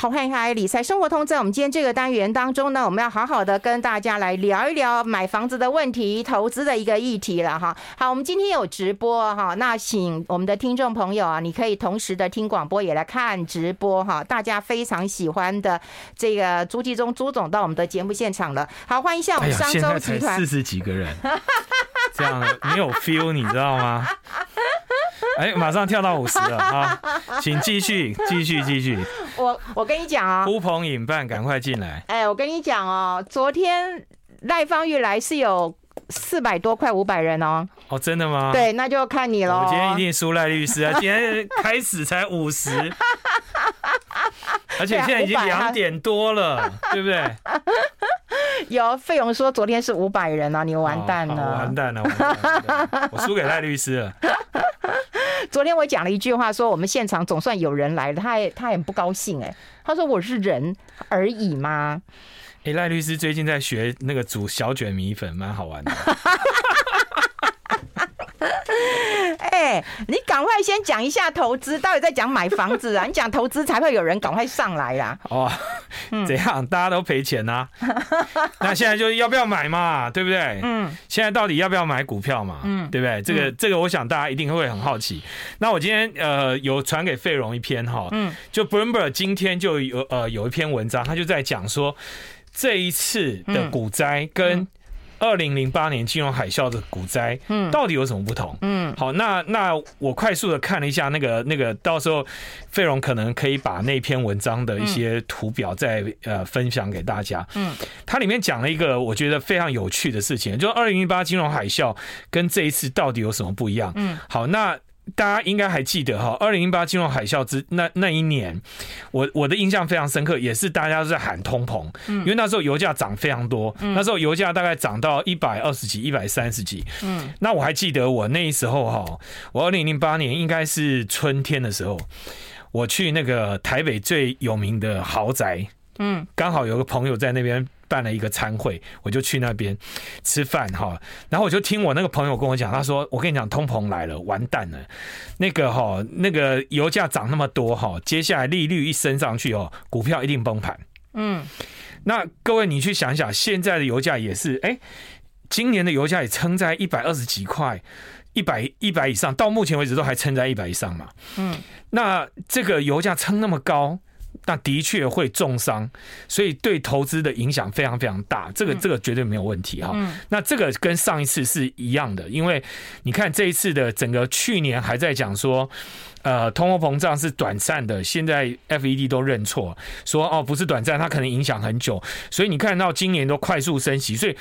好，欢迎来理财生活通。在我们今天这个单元当中呢，我们要好好的跟大家来聊一聊买房子的问题、投资的一个议题了哈。好，我们今天有直播哈，那请我们的听众朋友啊，你可以同时的听广播也来看直播哈。大家非常喜欢的这个朱继忠朱总到我们的节目现场了。好，欢迎一下我们商周集团四十几个人，这样没有 feel，你知道吗？哎，马上跳到五十了啊！请继续，继续，继续。我我跟你讲啊，呼朋引伴，赶快进来。哎，我跟你讲哦，昨天赖芳玉来是有四百多块五百人哦。哦，真的吗？对，那就看你喽。我今天一定输赖律师啊！今天开始才五十，而且现在已经两点多了，对不对？有费勇说昨天是五百人啊，你完蛋了，哦、完蛋了，完蛋了，我输给赖律师了。昨天我讲了一句话，说我们现场总算有人来了，他也他也很不高兴哎，他说我是人而已吗？哎，赖律师最近在学那个煮小卷米粉，蛮好玩的。哎、欸，你赶快先讲一下投资，到底在讲买房子啊？你讲投资才会有人赶快上来啦。哦，怎样？大家都赔钱呐、啊？那现在就要不要买嘛？对不对？嗯。现在到底要不要买股票嘛？嗯，对不对？这个这个，我想大家一定会很好奇。那我今天呃有传给费荣一篇哈，嗯，就 Bloomberg 今天就有呃有一篇文章，他就在讲说这一次的股灾跟。二零零八年金融海啸的股灾，嗯，到底有什么不同？嗯，好，那那我快速的看了一下那个那个，到时候费荣可能可以把那篇文章的一些图表再呃分享给大家。嗯，它里面讲了一个我觉得非常有趣的事情，就二零零八金融海啸跟这一次到底有什么不一样？嗯，好，那。大家应该还记得哈，二零零八金融海啸之那那一年，我我的印象非常深刻，也是大家都在喊通膨，因为那时候油价涨非常多，那时候油价大概涨到一百二十几、一百三十几，嗯，那我还记得我那时候哈，我二零零八年应该是春天的时候，我去那个台北最有名的豪宅，嗯，刚好有个朋友在那边。办了一个餐会，我就去那边吃饭哈，然后我就听我那个朋友跟我讲，他说：“我跟你讲，通膨来了，完蛋了，那个哈，那个油价涨那么多哈，接下来利率一升上去哦，股票一定崩盘。”嗯，那各位你去想想，现在的油价也是，哎，今年的油价也撑在一百二十几块，一百一百以上，到目前为止都还撑在一百以上嘛。嗯，那这个油价撑那么高。那的确会重伤，所以对投资的影响非常非常大。这个这个绝对没有问题哈。那这个跟上一次是一样的，因为你看这一次的整个去年还在讲说，呃，通货膨胀是短暂的，现在 FED 都认错，说哦不是短暂，它可能影响很久。所以你看到今年都快速升息，所以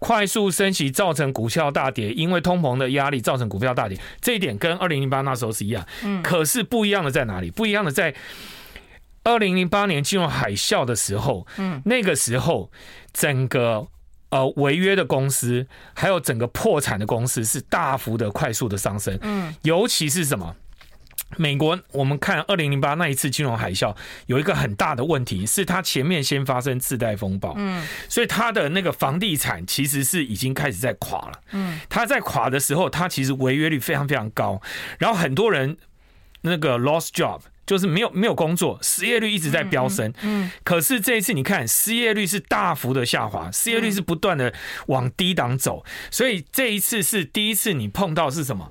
快速升息造成股票大跌，因为通膨的压力造成股票大跌。这一点跟二零零八那时候是一样，嗯可是不一样的在哪里？不一样的在。二零零八年金融海啸的时候，嗯，那个时候整个呃违约的公司，还有整个破产的公司是大幅的快速的上升，嗯，尤其是什么？美国，我们看二零零八那一次金融海啸，有一个很大的问题是它前面先发生次贷风暴，嗯，所以它的那个房地产其实是已经开始在垮了，嗯，它在垮的时候，它其实违约率非常非常高，然后很多人那个 lost job。就是没有没有工作，失业率一直在飙升。嗯，嗯，可是这一次你看，失业率是大幅的下滑，失业率是不断的往低档走，所以这一次是第一次你碰到是什么？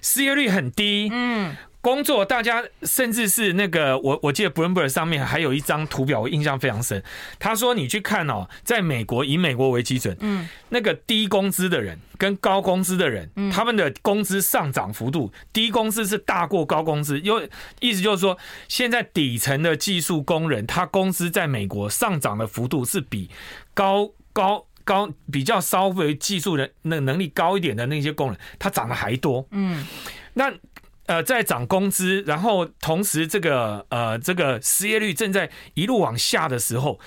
失业率很低。嗯。工作，大家甚至是那个，我我记得 Bloomberg 上面还有一张图表，我印象非常深。他说，你去看哦，在美国以美国为基准，嗯，那个低工资的人跟高工资的人，他们的工资上涨幅度，低工资是大过高工资，因为意思就是说，现在底层的技术工人，他工资在美国上涨的幅度是比高高高比较稍微技术人那能力高一点的那些工人，他涨得还多，嗯，那。呃，在涨工资，然后同时这个呃这个失业率正在一路往下的时候，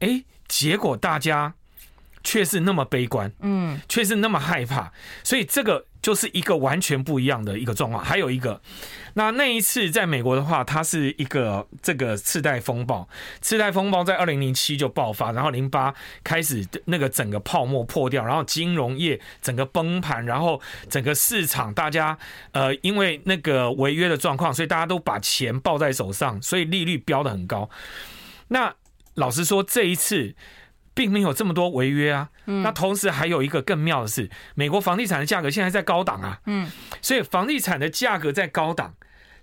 哎，结果大家却是那么悲观，嗯，却是那么害怕，所以这个。就是一个完全不一样的一个状况。还有一个，那那一次在美国的话，它是一个这个次贷风暴。次贷风暴在二零零七就爆发，然后零八开始那个整个泡沫破掉，然后金融业整个崩盘，然后整个市场大家呃因为那个违约的状况，所以大家都把钱抱在手上，所以利率飙得很高。那老实说，这一次并没有这么多违约啊。嗯那同时还有一个更妙的是，美国房地产的价格现在在高档啊。嗯，所以房地产的价格在高档，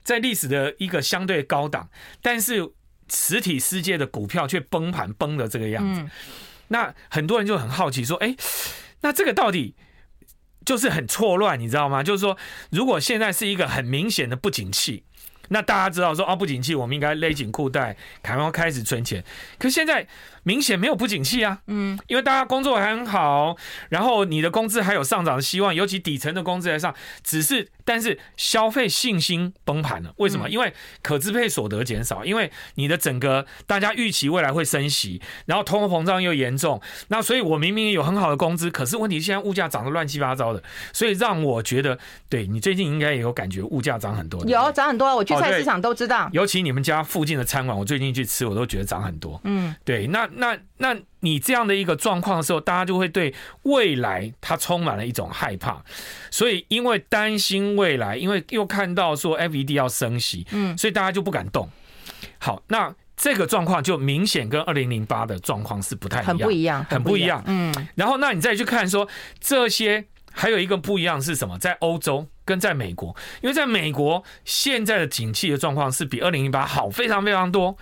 在历史的一个相对高档，但是实体世界的股票却崩盘崩的这个样子。那很多人就很好奇说，哎，那这个到底？就是很错乱，你知道吗？就是说，如果现在是一个很明显的不景气。那大家知道说啊，不景气，我们应该勒紧裤带，赶快开始存钱。可现在明显没有不景气啊，嗯，因为大家工作还很好，然后你的工资还有上涨的希望，尤其底层的工资在上，只是但是消费信心崩盘了。为什么？因为可支配所得减少，因为你的整个大家预期未来会升息，然后通货膨胀又严重，那所以我明明有很好的工资，可是问题现在物价涨得乱七八糟的，所以让我觉得，对你最近应该也有感觉，物价涨很多，有涨很多，我去。菜市场都知道，尤其你们家附近的餐馆，我最近去吃，我都觉得涨很多。嗯，对，那那那你这样的一个状况的时候，大家就会对未来它充满了一种害怕，所以因为担心未来，因为又看到说 FED 要升息，嗯，所以大家就不敢动。好，那这个状况就明显跟二零零八的状况是不太一样，很不一样，很不一样。嗯，然后那你再去看说这些。还有一个不一样是什么？在欧洲跟在美国，因为在美国现在的景气的状况是比二零零八好非常非常多，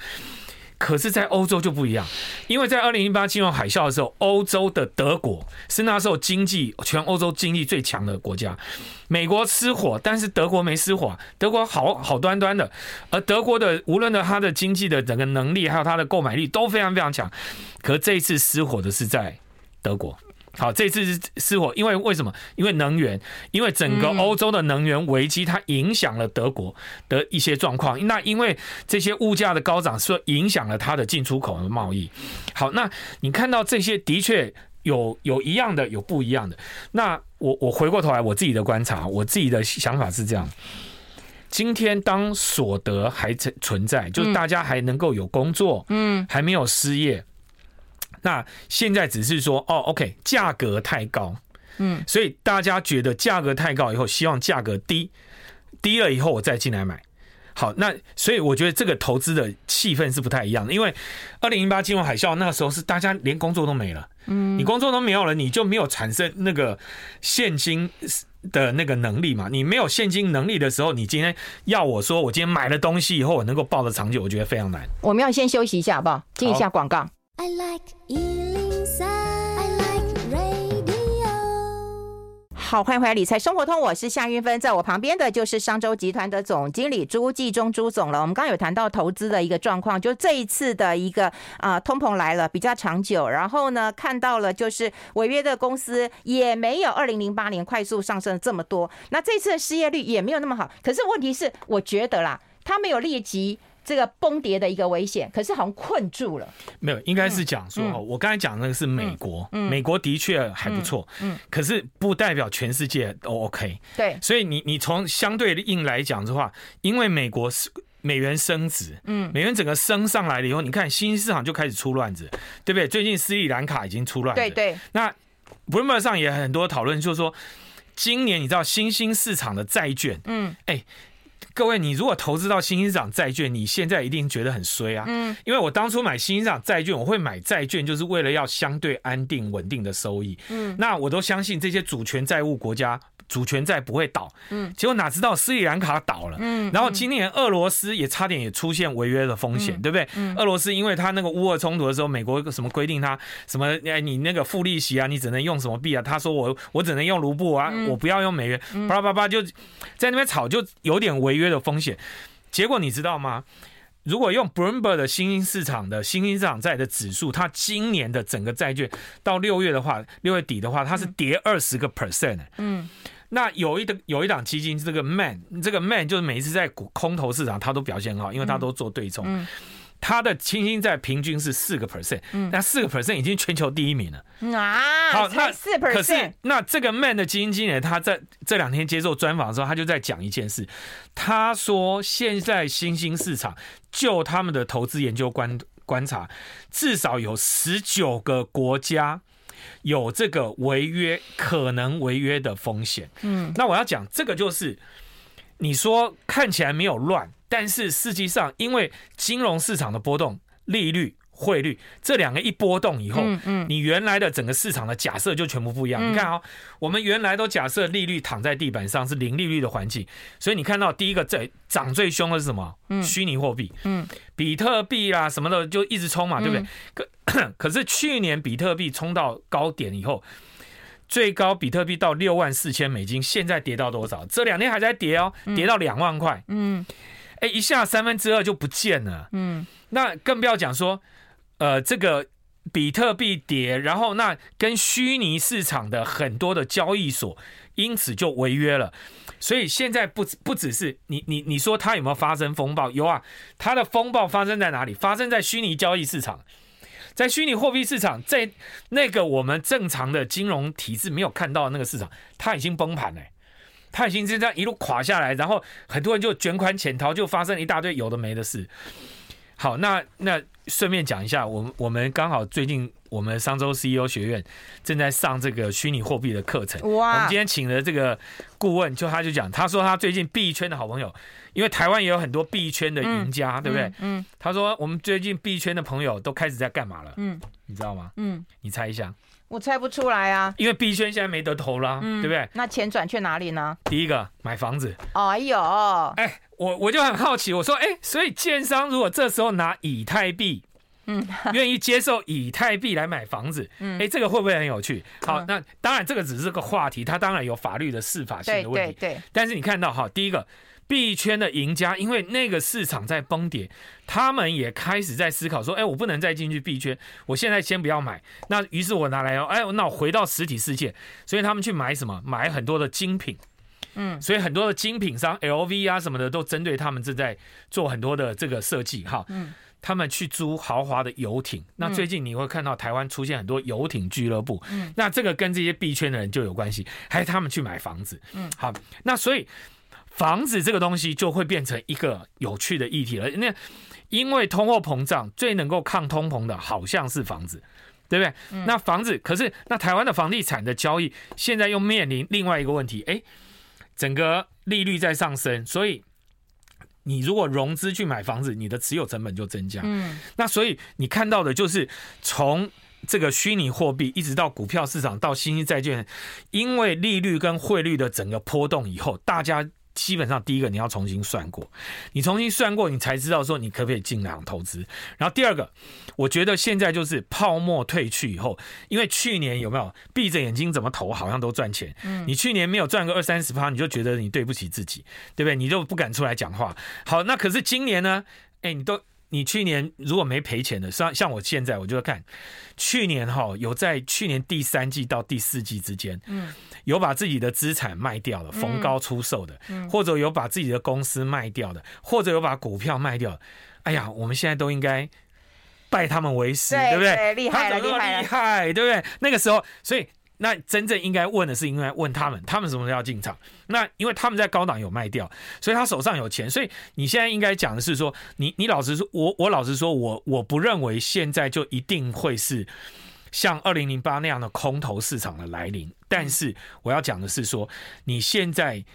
可是，在欧洲就不一样，因为在二零零八金融海啸的时候，欧洲的德国是那时候经济全欧洲经济最强的国家，美国失火，但是德国没失火，德国好好端端的，而德国的无论的它的经济的整个能力，还有它的购买力都非常非常强，可这一次失火的是在德国。好，这次是失火，因为为什么？因为能源，因为整个欧洲的能源危机，它影响了德国的一些状况。那因为这些物价的高涨，所以影响了它的进出口和贸易。好，那你看到这些的确有有一样的，有不一样的。那我我回过头来，我自己的观察，我自己的想法是这样：今天当所得还存存在，就是大家还能够有工作，嗯，还没有失业。那现在只是说哦，OK，价格太高，嗯，所以大家觉得价格太高以后，希望价格低，低了以后我再进来买。好，那所以我觉得这个投资的气氛是不太一样的，因为二零零八金融海啸那个时候是大家连工作都没了，嗯，你工作都没有了，你就没有产生那个现金的那个能力嘛，你没有现金能力的时候，你今天要我说我今天买了东西以后我能够抱得长久，我觉得非常难。我们要先休息一下，好不好？进一下广告。I like 103, I like radio。好，欢迎回来理财生活通，我是夏韵芬，在我旁边的就是商周集团的总经理朱继忠朱总了。我们刚刚有谈到投资的一个状况，就这一次的一个啊、通膨来了比较长久，然后呢看到了就是违约的公司也没有二零零八年快速上升这么多，那这次的失业率也没有那么好。可是问题是，我觉得啦，他没有立即。这个崩跌的一个危险，可是好像困住了。没有，应该是讲说，嗯、我刚才讲的那个是美国，嗯、美国的确还不错，嗯，嗯，可是不代表全世界都 OK。对，所以你你从相对的应来讲的话，因为美国是美元升值，嗯，美元整个升上来了以后，你看新兴市场就开始出乱子，对不对？最近斯里兰卡已经出乱子，对对。那 Bloomberg 上也很多讨论，就是说今年你知道新兴市场的债券，嗯，哎。各位，你如果投资到新兴市场债券，你现在一定觉得很衰啊！嗯，因为我当初买新兴市场债券，我会买债券，就是为了要相对安定、稳定的收益。嗯，那我都相信这些主权债务国家。主权债不会倒，嗯，结果哪知道斯里兰卡倒了，嗯，然后今年俄罗斯也差点也出现违约的风险，对不对？嗯俄罗斯因为他那个乌俄冲突的时候，美国什么规定他什么哎，你那个付利息啊，你只能用什么币啊？他说我我只能用卢布啊，我不要用美元，巴拉巴拉就在那边吵，就有点违约的风险。结果你知道吗？如果用 Bloomberg 的新兴市场的新兴市场债的指数，它今年的整个债券到六月的话，六月底的话，它是跌二十个 percent，嗯。那有一的有一档基金，这个 Man，这个 Man 就是每一次在空头市场，它都表现很好，因为它都做对冲。嗯，它的新兴债平均是四个 percent，嗯，那四个 percent 已经全球第一名了。啊，好，那四 percent。可是那这个 Man 的基金经理，他在这两天接受专访的时候，他就在讲一件事。他说，现在新兴市场就他们的投资研究观观察，至少有十九个国家。有这个违约可能违约的风险，嗯，那我要讲这个就是，你说看起来没有乱，但是实际上因为金融市场的波动，利率。汇率这两个一波动以后，嗯嗯，你原来的整个市场的假设就全部不一样。嗯、你看啊、哦，我们原来都假设利率躺在地板上是零利率的环境，所以你看到第一个最涨最凶的是什么？嗯，虚拟货币，嗯，比特币啦什么的就一直冲嘛，对不对？可 可是去年比特币冲到高点以后，最高比特币到六万四千美金，现在跌到多少？这两天还在跌哦，跌到两万块。嗯，哎，一下三分之二就不见了。嗯，那更不要讲说。呃，这个比特币跌，然后那跟虚拟市场的很多的交易所，因此就违约了。所以现在不不只是你你你说它有没有发生风暴？有啊，它的风暴发生在哪里？发生在虚拟交易市场，在虚拟货币市场，在那个我们正常的金融体制没有看到的那个市场，它已经崩盘了，它已经是这样一路垮下来，然后很多人就卷款潜逃，就发生一大堆有的没的事。好，那那顺便讲一下，我们我们刚好最近我们商周 CEO 学院正在上这个虚拟货币的课程。哇！我们今天请了这个顾问，就他就讲，他说他最近币圈的好朋友，因为台湾也有很多币圈的赢家，嗯、对不对？嗯。他说我们最近币圈的朋友都开始在干嘛了？嗯，你知道吗？嗯，你猜一下。我猜不出来啊，因为币圈现在没得投了，嗯、对不对？那钱转去哪里呢？第一个买房子。哎呦，哎，我我就很好奇，我说，哎，所以建商如果这时候拿以太币，嗯，愿意接受以太币来买房子，嗯，哎，这个会不会很有趣？好，那当然这个只是个话题，它当然有法律的适法性的问题，对对对。但是你看到哈，第一个。币圈的赢家，因为那个市场在崩跌，他们也开始在思考说：“哎，我不能再进去币圈，我现在先不要买。”那于是我拿来哦，哎，那我回到实体世界，所以他们去买什么？买很多的精品，嗯，所以很多的精品商，LV 啊什么的，都针对他们正在做很多的这个设计哈。嗯，他们去租豪华的游艇。那最近你会看到台湾出现很多游艇俱乐部，嗯，那这个跟这些币圈的人就有关系，还有他们去买房子，嗯，好，那所以。房子这个东西就会变成一个有趣的议题了。那因为通货膨胀最能够抗通膨的，好像是房子，对不对？嗯、那房子可是那台湾的房地产的交易现在又面临另外一个问题，哎，整个利率在上升，所以你如果融资去买房子，你的持有成本就增加。嗯，那所以你看到的就是从这个虚拟货币一直到股票市场到新兴债券，因为利率跟汇率的整个波动以后，大家。基本上，第一个你要重新算过，你重新算过，你才知道说你可不可以进场投资。然后第二个，我觉得现在就是泡沫退去以后，因为去年有没有闭着眼睛怎么投好像都赚钱，你去年没有赚个二三十趴，你就觉得你对不起自己，对不对？你就不敢出来讲话。好，那可是今年呢？哎，你都。你去年如果没赔钱的，像像我现在，我就看去年哈有在去年第三季到第四季之间，嗯，有把自己的资产卖掉了，逢高出售的，或者有把自己的公司卖掉的，或者有把股票卖掉。哎呀，我们现在都应该拜他们为师，对不对？厉害了，厉害，厉害，对不对？那个时候，所以。那真正应该问的是，应该问他们，他们什么时候要进场？那因为他们在高档有卖掉，所以他手上有钱。所以你现在应该讲的是说，你你老实说，我我老实说，我我不认为现在就一定会是像二零零八那样的空头市场的来临。但是我要讲的是说，你现在。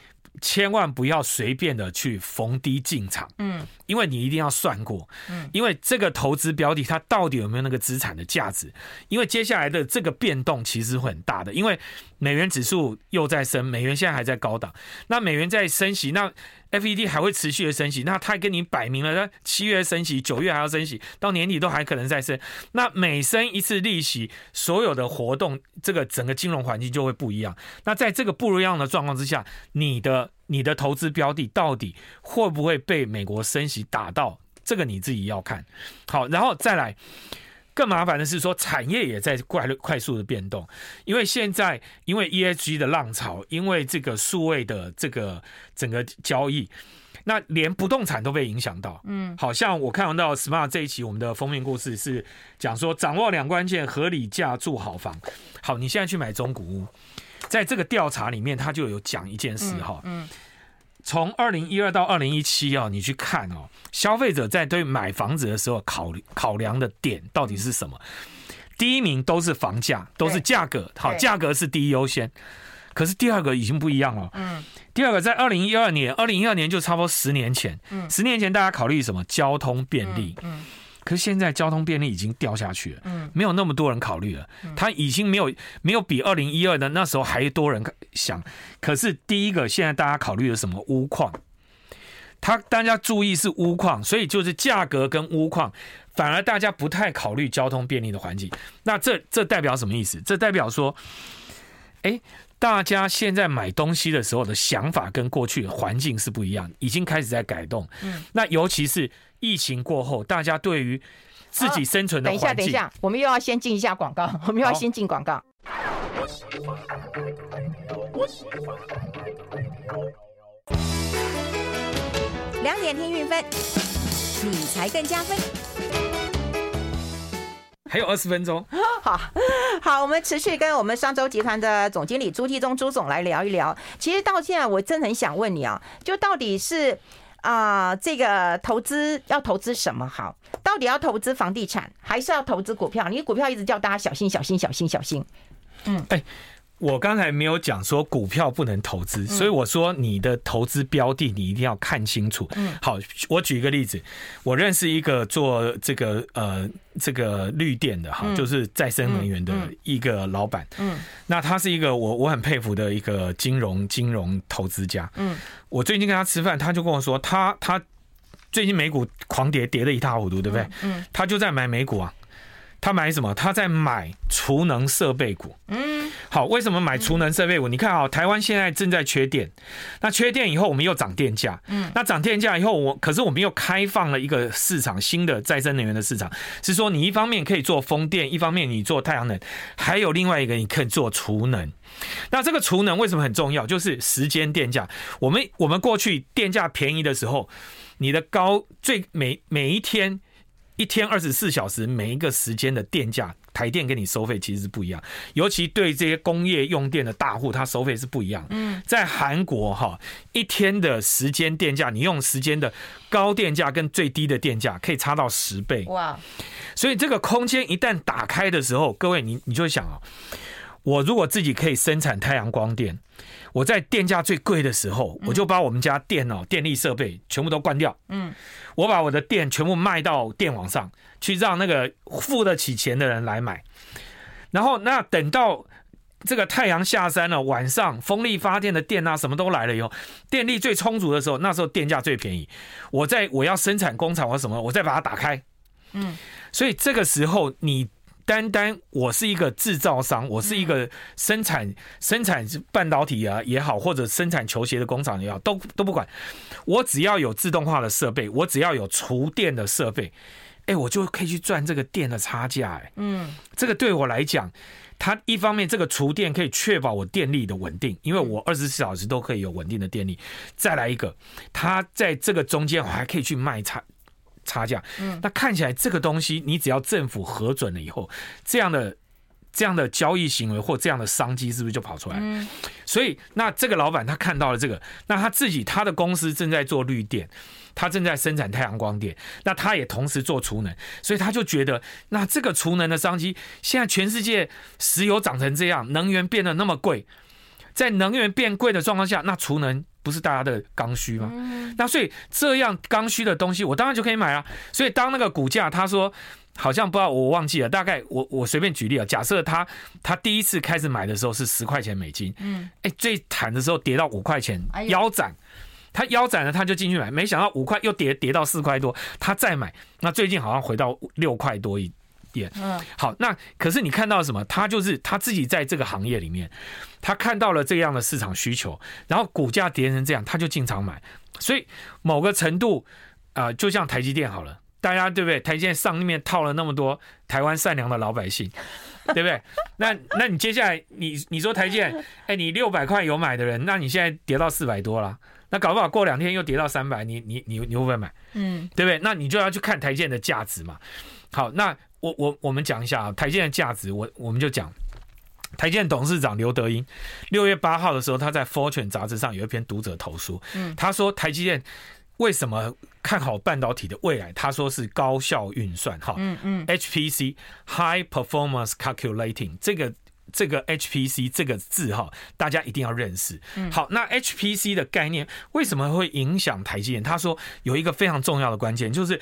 千万不要随便的去逢低进场，嗯，因为你一定要算过，嗯，因为这个投资标的它到底有没有那个资产的价值？因为接下来的这个变动其实会很大的，因为美元指数又在升，美元现在还在高档，那美元在升息，那 FED 还会持续的升息，那他跟你摆明了，那七月升息，九月还要升息，到年底都还可能再升，那每升一次利息，所有的活动，这个整个金融环境就会不一样。那在这个不一样的状况之下，你的你的投资标的到底会不会被美国升息打到？这个你自己要看好，然后再来。更麻烦的是说，产业也在快快速的变动，因为现在因为 ESG 的浪潮，因为这个数位的这个整个交易，那连不动产都被影响到。嗯，好像我看到 Smart 这一期我们的封面故事是讲说，掌握两关键，合理价住好房。好，你现在去买中古屋，在这个调查里面，他就有讲一件事哈。嗯。从二零一二到二零一七啊，你去看哦，消费者在对买房子的时候考考量的点到底是什么？第一名都是房价，都是价格，好，价格是第一优先。可是第二个已经不一样了，嗯，第二个在二零一二年，二零一二年就差不多十年前，嗯，十年前大家考虑什么？交通便利，嗯，可是现在交通便利已经掉下去了，嗯，没有那么多人考虑了，他已经没有没有比二零一二的那时候还多人想。可是第一个，现在大家考虑的什么钨矿？他大家注意是钨矿，所以就是价格跟钨矿，反而大家不太考虑交通便利的环境。那这这代表什么意思？这代表说，哎，大家现在买东西的时候的想法跟过去的环境是不一样，已经开始在改动。嗯，那尤其是。疫情过后，大家对于自己生存的环境，等一下，等一下，我们又要先进一下广告，我们又要先进广告。两点听运分，你才更加分。还有二十分钟，好好，我们持续跟我们商周集团的总经理朱继忠朱总来聊一聊。其实到现在，我真的很想问你啊，就到底是。啊、呃，这个投资要投资什么好？到底要投资房地产，还是要投资股票？你股票一直叫大家小心、小心、小心、小心。嗯，哎、欸，我刚才没有讲说股票不能投资，所以我说你的投资标的你一定要看清楚。嗯，好，我举一个例子，我认识一个做这个呃。这个绿电的哈，就是再生能源的一个老板。嗯，那他是一个我我很佩服的一个金融金融投资家。嗯，我最近跟他吃饭，他就跟我说，他他最近美股狂跌，跌的一塌糊涂，对不对？嗯，他就在买美股啊。他买什么？他在买储能设备股。嗯，好，为什么买储能设备股？你看啊，台湾现在正在缺电，那缺电以后，我们又涨电价。嗯，那涨电价以后，我可是我们又开放了一个市场，新的再生能源的市场，是说你一方面可以做风电，一方面你做太阳能，还有另外一个你可以做储能。那这个储能为什么很重要？就是时间电价。我们我们过去电价便宜的时候，你的高最每每一天。一天二十四小时，每一个时间的电价，台电给你收费其实是不一样。尤其对这些工业用电的大户，它收费是不一样。嗯，在韩国哈，一天的时间电价，你用时间的高电价跟最低的电价可以差到十倍。哇！所以这个空间一旦打开的时候，各位你你就会想啊，我如果自己可以生产太阳光电。我在电价最贵的时候，我就把我们家电脑、电力设备全部都关掉。嗯，我把我的电全部卖到电网上去，让那个付得起钱的人来买。然后，那等到这个太阳下山了，晚上风力发电的电啊，什么都来了以后，电力最充足的时候，那时候电价最便宜。我在我要生产工厂或什么，我再把它打开。嗯，所以这个时候你。单单我是一个制造商，我是一个生产生产半导体啊也好，或者生产球鞋的工厂也好，都都不管。我只要有自动化的设备，我只要有厨电的设备，哎，我就可以去赚这个电的差价。哎，嗯，这个对我来讲，它一方面这个厨电可以确保我电力的稳定，因为我二十四小时都可以有稳定的电力。再来一个，它在这个中间我还可以去卖差。差价，嗯，那看起来这个东西，你只要政府核准了以后，这样的这样的交易行为或这样的商机，是不是就跑出来？嗯，所以那这个老板他看到了这个，那他自己他的公司正在做绿电，他正在生产太阳光电，那他也同时做储能，所以他就觉得，那这个储能的商机，现在全世界石油涨成这样，能源变得那么贵，在能源变贵的状况下，那储能。不是大家的刚需吗？那所以这样刚需的东西，我当然就可以买啊。所以当那个股价，他说好像不知道，我忘记了，大概我我随便举例啊。假设他他第一次开始买的时候是十块钱美金，嗯，哎，最惨的时候跌到五块钱，腰斩，他腰斩了，他就进去买，没想到五块又跌跌到四块多，他再买，那最近好像回到六块多一点。嗯，好，那可是你看到什么？他就是他自己在这个行业里面。他看到了这样的市场需求，然后股价跌成这样，他就进场买。所以某个程度，啊、呃，就像台积电好了，大家对不对？台积电上面套了那么多台湾善良的老百姓，对不对？那那你接下来你你说台积电，哎，你六百块有买的人，那你现在跌到四百多了，那搞不好过两天又跌到三百，你你你你会不会买？嗯，对不对？那你就要去看台积电的价值嘛。好，那我我我们讲一下啊，台积电的价值，我我们就讲。台积电董事长刘德英六月八号的时候，他在《Fortune》杂志上有一篇读者投书，嗯他说台积电为什么看好半导体的未来？他说是高效运算，哈，嗯嗯，HPC（High Performance Calculating） 这个这个 HPC 这个字哈，大家一定要认识。好，那 HPC 的概念为什么会影响台积电？他说有一个非常重要的关键，就是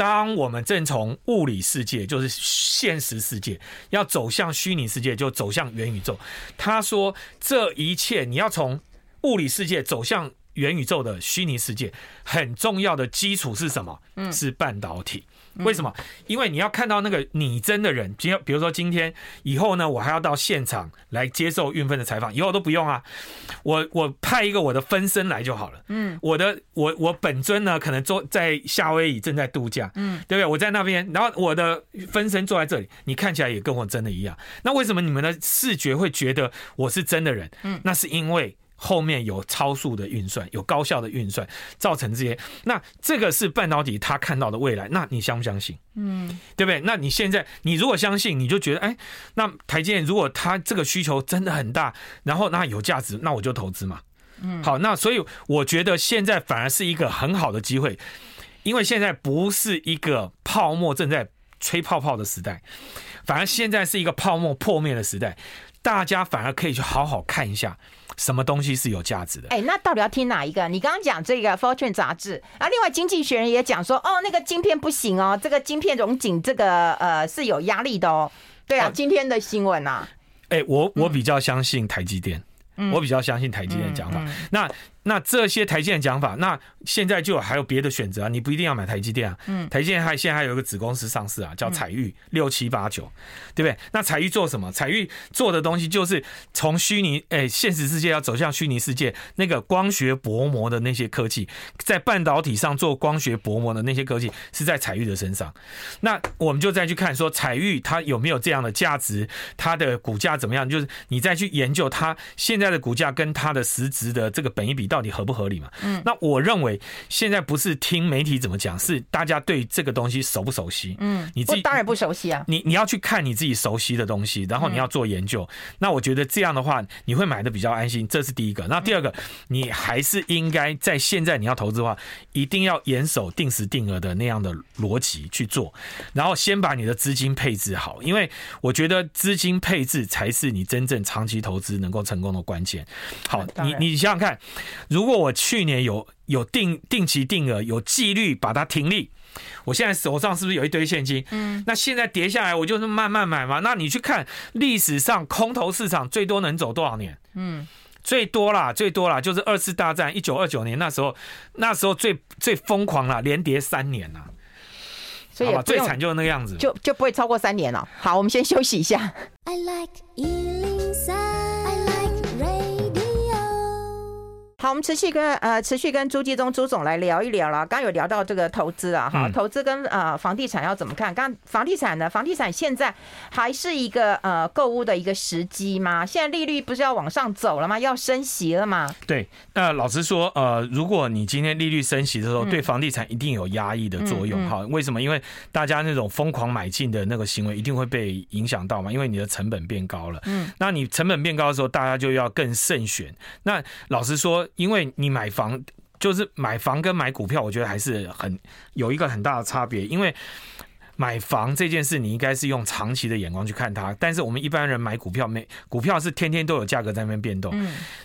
当我们正从物理世界，就是现实世界，要走向虚拟世界，就走向元宇宙。他说，这一切你要从物理世界走向元宇宙的虚拟世界，很重要的基础是什么？嗯，是半导体。为什么？因为你要看到那个拟真的人，今比如说今天以后呢，我还要到现场来接受运分的采访，以后都不用啊，我我派一个我的分身来就好了。嗯，我的我我本尊呢，可能坐在夏威夷正在度假，嗯，对不对？我在那边，然后我的分身坐在这里，你看起来也跟我真的一样。那为什么你们的视觉会觉得我是真的人？嗯，那是因为。后面有超速的运算，有高效的运算，造成这些。那这个是半导体他看到的未来，那你相不相信？嗯，对不对？那你现在你如果相信，你就觉得，哎，那台积电如果它这个需求真的很大，然后那有价值，那我就投资嘛。嗯，好，那所以我觉得现在反而是一个很好的机会，因为现在不是一个泡沫正在吹泡泡的时代，反而现在是一个泡沫破灭的时代，大家反而可以去好好看一下。什么东西是有价值的？哎，那到底要听哪一个？你刚刚讲这个《Fortune》杂志，啊，另外《经济学人》也讲说，哦，那个晶片不行哦，这个晶片融景这个呃是有压力的哦。对啊，今天的新闻啊。哎，我我比较相信台积电，嗯、我比较相信台积电的讲法。那。那这些台积电讲法，那现在就还有别的选择啊，你不一定要买台积电啊。嗯，台积电还现在还有一个子公司上市啊，叫彩玉六七八九，对不对？那彩玉做什么？彩玉做的东西就是从虚拟诶现实世界要走向虚拟世界，那个光学薄膜的那些科技，在半导体上做光学薄膜的那些科技是在彩玉的身上。那我们就再去看说彩玉它有没有这样的价值，它的股价怎么样？就是你再去研究它现在的股价跟它的实质的这个本一比。到底合不合理嘛？嗯，那我认为现在不是听媒体怎么讲，是大家对这个东西熟不熟悉？嗯，你自己当然不熟悉啊。你你要去看你自己熟悉的东西，然后你要做研究。那我觉得这样的话，你会买的比较安心。这是第一个。那第二个，你还是应该在现在你要投资的话，一定要严守定时定额的那样的逻辑去做，然后先把你的资金配置好，因为我觉得资金配置才是你真正长期投资能够成功的关键。好，你你想想看。如果我去年有有定定期定额有纪律把它停利，我现在手上是不是有一堆现金？嗯，那现在跌下来，我就是慢慢买嘛。那你去看历史上空头市场最多能走多少年？嗯，最多啦，最多啦，就是二次大战一九二九年那时候，那时候最最疯狂了，连跌三年呐。所以最惨就是那个样子，就就不会超过三年了。好，我们先休息一下。I like 好，我们持续跟呃持续跟朱继忠朱总来聊一聊了。刚有聊到这个投资啊，哈，投资跟呃房地产要怎么看？刚房地产呢？房地产现在还是一个呃购物的一个时机吗？现在利率不是要往上走了吗？要升息了吗？对，那老实说，呃，如果你今天利率升息的时候，对房地产一定有压抑的作用哈。为什么？因为大家那种疯狂买进的那个行为一定会被影响到嘛，因为你的成本变高了。嗯，那你成本变高的时候，大家就要更慎选。那老实说。因为你买房，就是买房跟买股票，我觉得还是很有一个很大的差别，因为。买房这件事，你应该是用长期的眼光去看它。但是我们一般人买股票，没股票是天天都有价格在那边变动。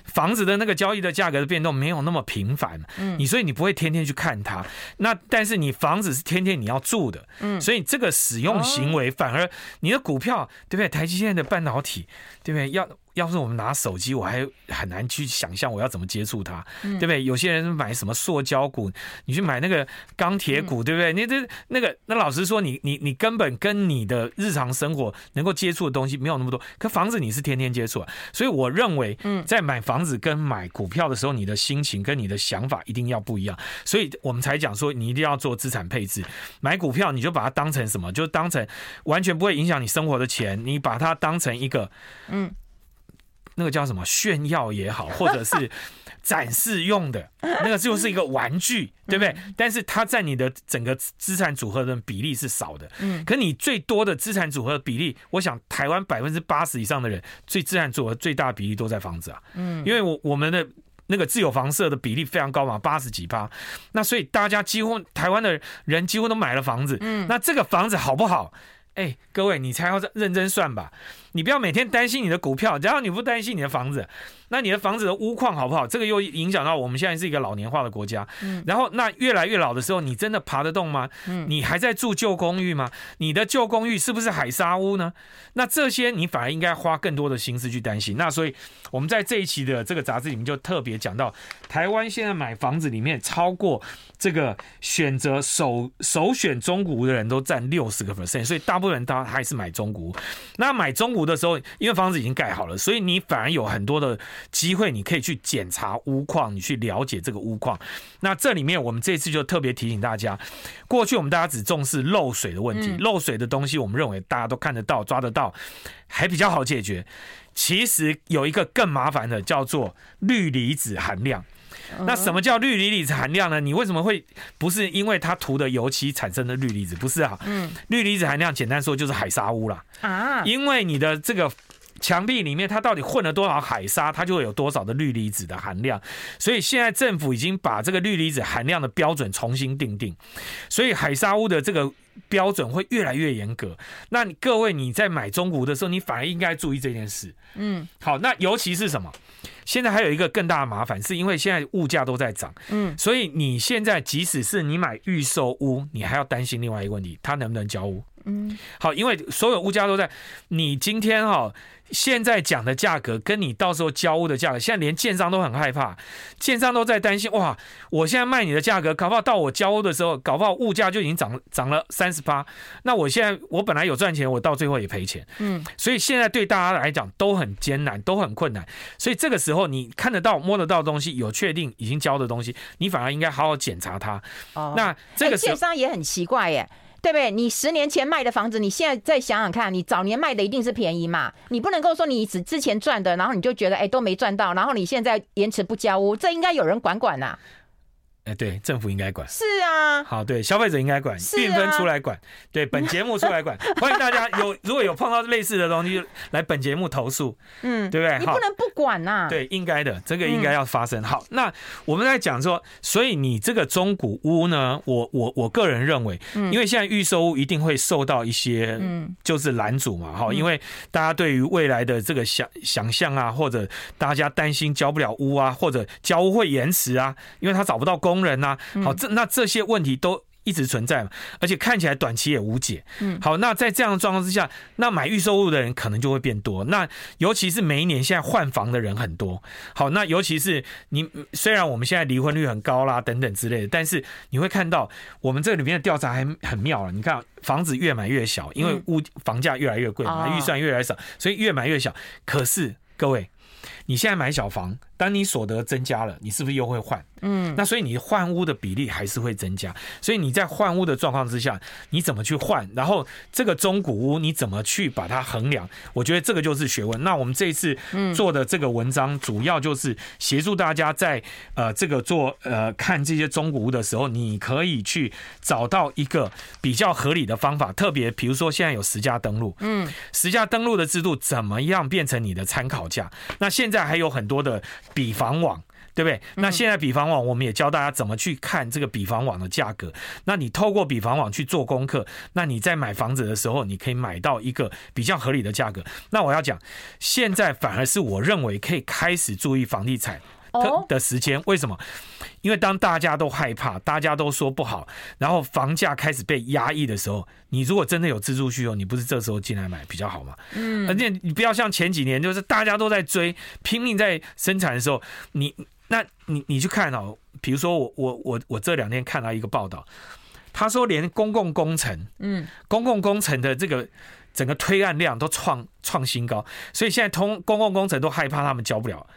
房子的那个交易的价格的变动没有那么频繁。嗯你所以你不会天天去看它。那但是你房子是天天你要住的。嗯所以这个使用行为反而你的股票对不对？台积电的半导体对不对？要要是我们拿手机，我还很难去想象我要怎么接触它，对不对？有些人买什么塑胶股，你去买那个钢铁股，对不对？你这那个那老实说你。你你根本跟你的日常生活能够接触的东西没有那么多，可房子你是天天接触啊，所以我认为，在买房子跟买股票的时候，你的心情跟你的想法一定要不一样，所以我们才讲说你一定要做资产配置。买股票你就把它当成什么？就当成完全不会影响你生活的钱，你把它当成一个，嗯，那个叫什么炫耀也好，或者是。展示用的那个就是一个玩具，对不对？但是它在你的整个资产组合的比例是少的。嗯，可你最多的资产组合比例，我想台湾百分之八十以上的人，最资产组合最大的比例都在房子啊。嗯，因为我我们的那个自有房舍的比例非常高嘛，八十几趴。那所以大家几乎台湾的人几乎都买了房子。嗯，那这个房子好不好？哎，各位，你才要认真算吧。你不要每天担心你的股票，然后你不担心你的房子，那你的房子的屋况好不好？这个又影响到我们现在是一个老年化的国家。嗯，然后那越来越老的时候，你真的爬得动吗？嗯，你还在住旧公寓吗？你的旧公寓是不是海沙屋呢？那这些你反而应该花更多的心思去担心。那所以我们在这一期的这个杂志里面就特别讲到，台湾现在买房子里面超过这个选择首首选中古屋的人都占六十个 percent，所以大部分人他还是买中古屋。那买中古的时候，因为房子已经盖好了，所以你反而有很多的机会，你可以去检查屋况，你去了解这个屋况。那这里面我们这次就特别提醒大家，过去我们大家只重视漏水的问题，漏水的东西我们认为大家都看得到、抓得到，还比较好解决。其实有一个更麻烦的，叫做氯离子含量。那什么叫氯离子含量呢？你为什么会不是因为它涂的油漆产生的氯离子？不是啊，嗯，氯离子含量简单说就是海沙污啦。啊，因为你的这个墙壁里面它到底混了多少海沙，它就会有多少的氯离子的含量。所以现在政府已经把这个氯离子含量的标准重新定定，所以海沙屋的这个标准会越来越严格。那你各位你在买中古的时候，你反而应该注意这件事。嗯，好，那尤其是什么？现在还有一个更大的麻烦，是因为现在物价都在涨，嗯，所以你现在即使是你买预售屋，你还要担心另外一个问题，它能不能交屋？嗯，好，因为所有物价都在，你今天哈。现在讲的价格跟你到时候交屋的价格，现在连建商都很害怕，建商都在担心哇！我现在卖你的价格，搞不好到我交屋的时候，搞不好物价就已经涨涨了三十八。那我现在我本来有赚钱，我到最后也赔钱。嗯，所以现在对大家来讲都很艰难，都很困难。所以这个时候你看得到、摸得到的东西，有确定已经交的东西，你反而应该好好检查它。哦，那这个建商也很奇怪耶。对不对？你十年前卖的房子，你现在再想想看，你早年卖的一定是便宜嘛？你不能够说你只之前赚的，然后你就觉得哎都没赚到，然后你现在延迟不交屋，这应该有人管管呐、哎，对，政府应该管。是啊，好，对，消费者应该管，运分出来管，对，本节目出来管。欢迎大家有 如果有碰到类似的东西，来本节目投诉，嗯，对不对？你不能不管呐。对，应该的，这个应该要发生。好，那我们在讲说，所以你这个中古屋呢，我我我个人认为，因为现在预售屋一定会受到一些，嗯，就是拦阻嘛，哈，因为大家对于未来的这个想想象啊，或者大家担心交不了屋啊，或者交屋会延迟啊，因为他找不到工。工人呐，好，这那这些问题都一直存在嘛，而且看起来短期也无解。嗯，好，那在这样的状况之下，那买预售物的人可能就会变多。那尤其是每一年现在换房的人很多。好，那尤其是你虽然我们现在离婚率很高啦，等等之类的，但是你会看到我们这里面的调查还很妙了。你看房子越买越小，因为物房价越来越贵嘛，预算越来越少，所以越买越小。可是各位，你现在买小房，当你所得增加了，你是不是又会换？嗯，那所以你换屋的比例还是会增加。所以你在换屋的状况之下，你怎么去换？然后这个中古屋你怎么去把它衡量？我觉得这个就是学问。那我们这一次做的这个文章，主要就是协助大家在呃这个做呃看这些中古屋的时候，你可以去找到一个比较合理的方法。特别比如说现在有实价登录，嗯，实价登录的制度怎么样变成你的参考价？那现在还有很多的。比房网，对不对？那现在比房网，我们也教大家怎么去看这个比房网的价格。那你透过比房网去做功课，那你在买房子的时候，你可以买到一个比较合理的价格。那我要讲，现在反而是我认为可以开始注意房地产。的时间为什么？因为当大家都害怕，大家都说不好，然后房价开始被压抑的时候，你如果真的有自住需求，你不是这时候进来买比较好吗？嗯，而且你不要像前几年，就是大家都在追，拼命在生产的时候，你那你你去看哦，比如说我我我我这两天看到一个报道，他说连公共工程，嗯，公共工程的这个整个推案量都创创新高，所以现在通公共工程都害怕他们交不了。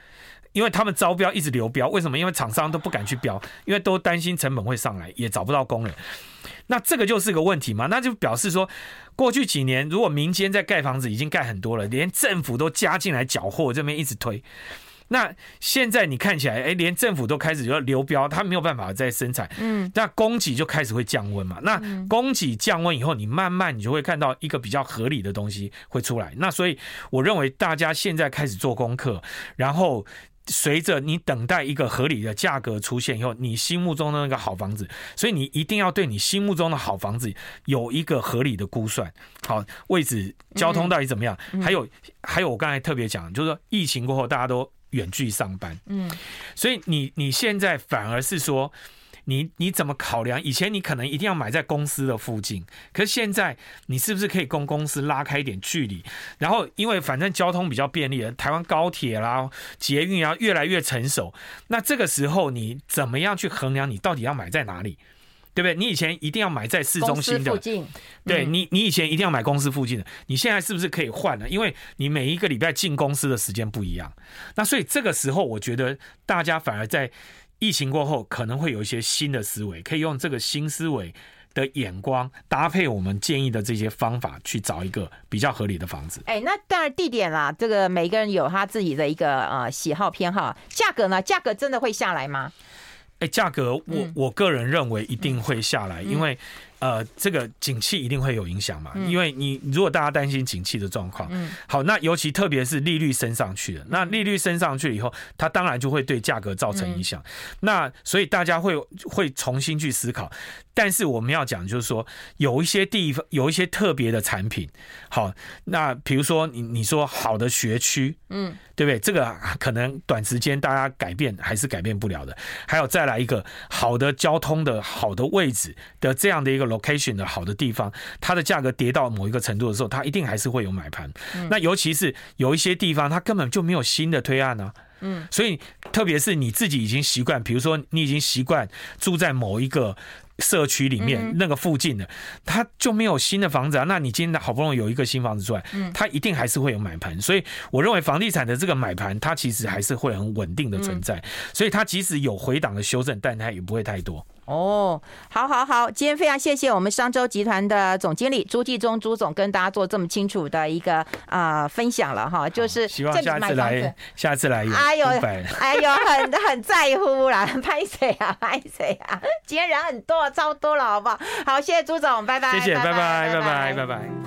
因为他们招标一直流标，为什么？因为厂商都不敢去标，因为都担心成本会上来，也找不到工人。那这个就是个问题嘛？那就表示说，过去几年如果民间在盖房子已经盖很多了，连政府都加进来缴货，这边一直推。那现在你看起来，哎，连政府都开始要流标，他没有办法再生产。嗯，那供给就开始会降温嘛。那供给降温以后，你慢慢你就会看到一个比较合理的东西会出来。那所以我认为大家现在开始做功课，然后。随着你等待一个合理的价格出现以后，你心目中的那个好房子，所以你一定要对你心目中的好房子有一个合理的估算。好，位置、交通到底怎么样？嗯、还有，还有，我刚才特别讲，就是说疫情过后大家都远距上班，嗯，所以你你现在反而是说。你你怎么考量？以前你可能一定要买在公司的附近，可是现在你是不是可以跟公司拉开一点距离？然后因为反正交通比较便利了，台湾高铁啦、捷运啊越来越成熟，那这个时候你怎么样去衡量你到底要买在哪里？对不对？你以前一定要买在市中心的，附近。对你，你以前一定要买公司附近的，你现在是不是可以换了？因为你每一个礼拜进公司的时间不一样，那所以这个时候我觉得大家反而在。疫情过后，可能会有一些新的思维，可以用这个新思维的眼光搭配我们建议的这些方法，去找一个比较合理的房子。哎，那当然地点啦，这个每个人有他自己的一个呃喜好偏好。价格呢？价格真的会下来吗？哎，价格我我个人认为一定会下来，因为。呃，这个景气一定会有影响嘛？因为你如果大家担心景气的状况，嗯，好，那尤其特别是利率升上去了，那利率升上去以后，它当然就会对价格造成影响。那所以大家会会重新去思考。但是我们要讲就是说，有一些地方有一些特别的产品，好，那比如说你你说好的学区，嗯，对不对？这个可能短时间大家改变还是改变不了的。还有再来一个好的交通的好的位置的这样的一个。Location 的好的地方，它的价格跌到某一个程度的时候，它一定还是会有买盘。那尤其是有一些地方，它根本就没有新的推案呢。嗯，所以特别是你自己已经习惯，比如说你已经习惯住在某一个社区里面那个附近的，它就没有新的房子啊。那你今天好不容易有一个新房子出来，它一定还是会有买盘。所以我认为房地产的这个买盘，它其实还是会很稳定的存在。所以它即使有回档的修正，但它也不会太多。哦，好，好，好，今天非常谢谢我们商周集团的总经理朱继忠朱总跟大家做这么清楚的一个啊、呃、分享了哈，就是希望下次来，下次来，哎呦，哎呦，很很在乎啦，拍谁啊，拍谁啊，今天人很多，超多了，好不好？好，谢谢朱总，拜拜，谢谢，拜拜，拜拜，拜拜。